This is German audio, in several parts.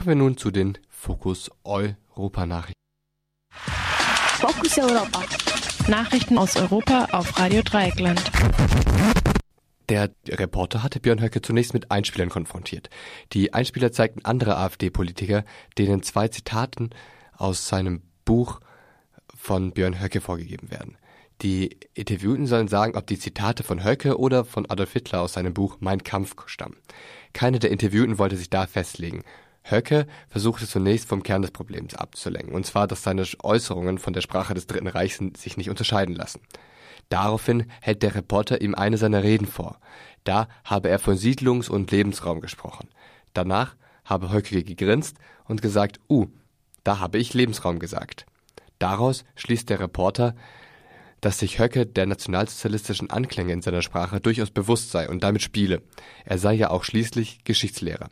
Kommen wir nun zu den Fokus Europa Nachrichten. Fokus Europa. Nachrichten aus Europa auf Radio Dreieckland. Der Reporter hatte Björn Höcke zunächst mit Einspielern konfrontiert. Die Einspieler zeigten andere AfD-Politiker, denen zwei Zitaten aus seinem Buch von Björn Höcke vorgegeben werden. Die Interviewten sollen sagen, ob die Zitate von Höcke oder von Adolf Hitler aus seinem Buch Mein Kampf stammen. Keiner der Interviewten wollte sich da festlegen. Höcke versuchte zunächst vom Kern des Problems abzulenken, und zwar, dass seine Äußerungen von der Sprache des Dritten Reichs sich nicht unterscheiden lassen. Daraufhin hält der Reporter ihm eine seiner Reden vor. Da habe er von Siedlungs- und Lebensraum gesprochen. Danach habe Höcke gegrinst und gesagt, uh, da habe ich Lebensraum gesagt. Daraus schließt der Reporter, dass sich Höcke der nationalsozialistischen Anklänge in seiner Sprache durchaus bewusst sei und damit spiele. Er sei ja auch schließlich Geschichtslehrer.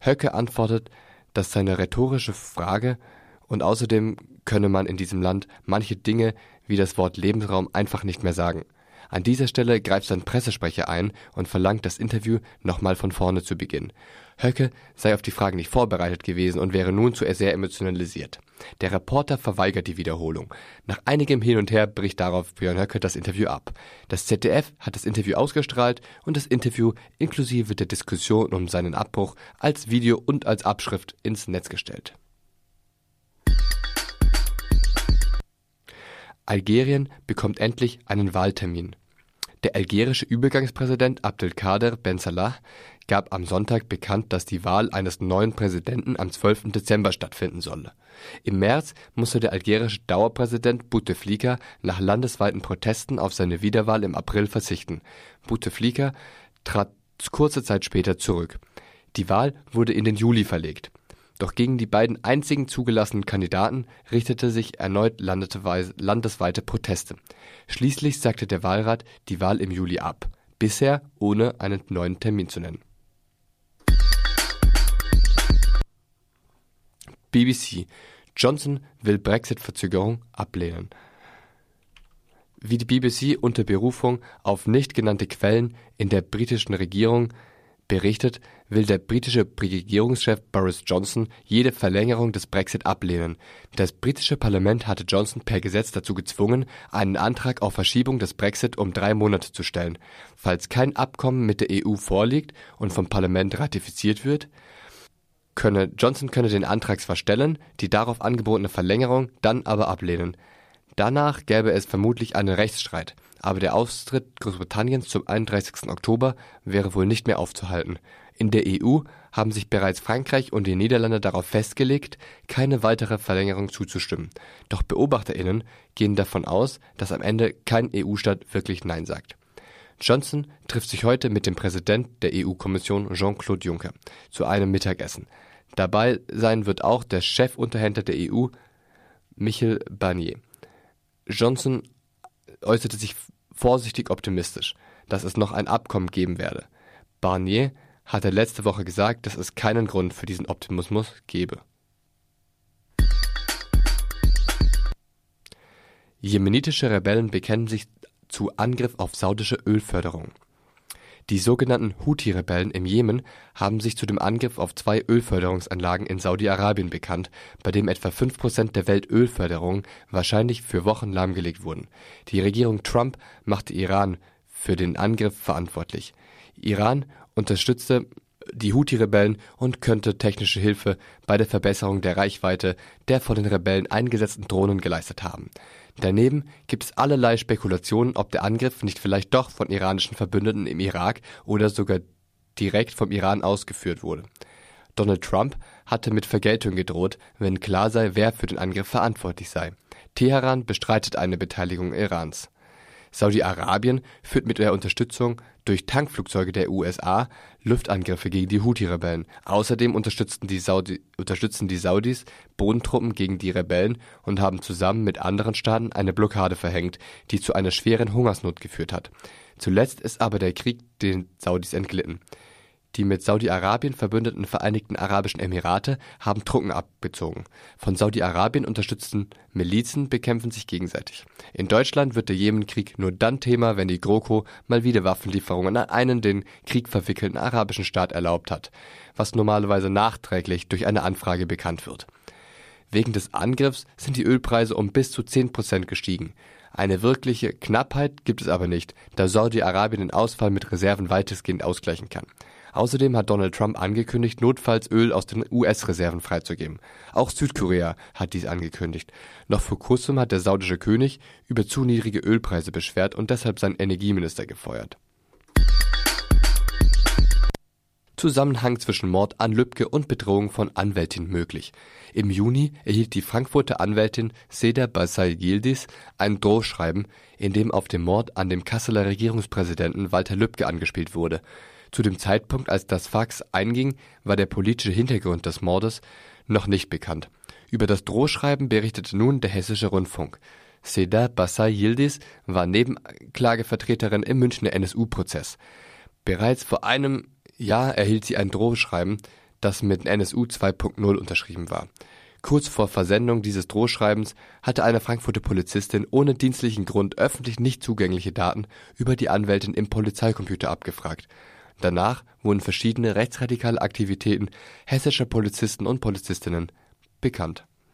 Höcke antwortet, dass seine rhetorische Frage und außerdem könne man in diesem Land manche Dinge wie das Wort Lebensraum einfach nicht mehr sagen. An dieser Stelle greift sein Pressesprecher ein und verlangt, das Interview nochmal von vorne zu beginnen. Höcke sei auf die Frage nicht vorbereitet gewesen und wäre nun zu sehr emotionalisiert. Der Reporter verweigert die Wiederholung. Nach einigem Hin und Her bricht darauf Björn Höcke das Interview ab. Das ZDF hat das Interview ausgestrahlt und das Interview inklusive der Diskussion um seinen Abbruch als Video und als Abschrift ins Netz gestellt. Algerien bekommt endlich einen Wahltermin. Der algerische Übergangspräsident Abdelkader Ben Salah gab am Sonntag bekannt, dass die Wahl eines neuen Präsidenten am 12. Dezember stattfinden solle. Im März musste der algerische Dauerpräsident Bouteflika nach landesweiten Protesten auf seine Wiederwahl im April verzichten. Bouteflika trat kurze Zeit später zurück. Die Wahl wurde in den Juli verlegt. Doch gegen die beiden einzigen zugelassenen Kandidaten richtete sich erneut landesweite Proteste. Schließlich sagte der Wahlrat die Wahl im Juli ab, bisher ohne einen neuen Termin zu nennen. BBC Johnson will Brexit-Verzögerung ablehnen. Wie die BBC unter Berufung auf nicht genannte Quellen in der britischen Regierung berichtet, will der britische Regierungschef Boris Johnson jede Verlängerung des Brexit ablehnen. Das britische Parlament hatte Johnson per Gesetz dazu gezwungen, einen Antrag auf Verschiebung des Brexit um drei Monate zu stellen. Falls kein Abkommen mit der EU vorliegt und vom Parlament ratifiziert wird, könne Johnson könne den Antrag zwar stellen, die darauf angebotene Verlängerung dann aber ablehnen. Danach gäbe es vermutlich einen Rechtsstreit aber der Austritt Großbritanniens zum 31. Oktober wäre wohl nicht mehr aufzuhalten. In der EU haben sich bereits Frankreich und die Niederlande darauf festgelegt, keine weitere Verlängerung zuzustimmen. Doch BeobachterInnen gehen davon aus, dass am Ende kein EU-Staat wirklich Nein sagt. Johnson trifft sich heute mit dem Präsident der EU-Kommission Jean-Claude Juncker zu einem Mittagessen. Dabei sein wird auch der Chefunterhändler der EU, Michel Barnier. Johnson äußerte sich vorsichtig optimistisch, dass es noch ein Abkommen geben werde. Barnier hatte letzte Woche gesagt, dass es keinen Grund für diesen Optimismus gebe. Jemenitische Rebellen bekennen sich zu Angriff auf saudische Ölförderung. Die sogenannten Houthi-Rebellen im Jemen haben sich zu dem Angriff auf zwei Ölförderungsanlagen in Saudi-Arabien bekannt, bei dem etwa fünf Prozent der Weltölförderung wahrscheinlich für Wochen lahmgelegt wurden. Die Regierung Trump machte Iran für den Angriff verantwortlich. Iran unterstützte die Houthi-Rebellen und könnte technische Hilfe bei der Verbesserung der Reichweite der von den Rebellen eingesetzten Drohnen geleistet haben Daneben gibt es allerlei Spekulationen, ob der Angriff nicht vielleicht doch von iranischen Verbündeten im Irak oder sogar direkt vom Iran ausgeführt wurde. Donald Trump hatte mit Vergeltung gedroht, wenn klar sei, wer für den Angriff verantwortlich sei. Teheran bestreitet eine Beteiligung Irans Saudi-Arabien führt mit der Unterstützung durch Tankflugzeuge der USA Luftangriffe gegen die Houthi-Rebellen. Außerdem unterstützen die, Saudi unterstützen die Saudis Bodentruppen gegen die Rebellen und haben zusammen mit anderen Staaten eine Blockade verhängt, die zu einer schweren Hungersnot geführt hat. Zuletzt ist aber der Krieg den Saudis entglitten. Die mit Saudi-Arabien verbündeten Vereinigten Arabischen Emirate haben Truppen abgezogen. Von Saudi-Arabien unterstützten Milizen bekämpfen sich gegenseitig. In Deutschland wird der Jemenkrieg nur dann Thema, wenn die GroKo mal wieder Waffenlieferungen an einen den Krieg verwickelten arabischen Staat erlaubt hat, was normalerweise nachträglich durch eine Anfrage bekannt wird. Wegen des Angriffs sind die Ölpreise um bis zu 10 Prozent gestiegen. Eine wirkliche Knappheit gibt es aber nicht, da Saudi-Arabien den Ausfall mit Reserven weitestgehend ausgleichen kann. Außerdem hat Donald Trump angekündigt, notfalls Öl aus den US-Reserven freizugeben. Auch Südkorea hat dies angekündigt. Noch vor kurzem hat der saudische König über zu niedrige Ölpreise beschwert und deshalb seinen Energieminister gefeuert. Zusammenhang zwischen Mord an Lübcke und Bedrohung von Anwältin möglich. Im Juni erhielt die Frankfurter Anwältin Seda Basay Yildiz ein Drohschreiben, in dem auf den Mord an dem Kasseler Regierungspräsidenten Walter Lübcke angespielt wurde. Zu dem Zeitpunkt, als das Fax einging, war der politische Hintergrund des Mordes noch nicht bekannt. Über das Drohschreiben berichtete nun der Hessische Rundfunk. Seda Basay Yildiz war Nebenklagevertreterin im Münchner NSU-Prozess. Bereits vor einem Jahr erhielt sie ein Drohschreiben, das mit NSU 2.0 unterschrieben war. Kurz vor Versendung dieses Drohschreibens hatte eine Frankfurter Polizistin ohne dienstlichen Grund öffentlich nicht zugängliche Daten über die Anwältin im Polizeicomputer abgefragt. Danach wurden verschiedene rechtsradikale Aktivitäten hessischer Polizisten und Polizistinnen bekannt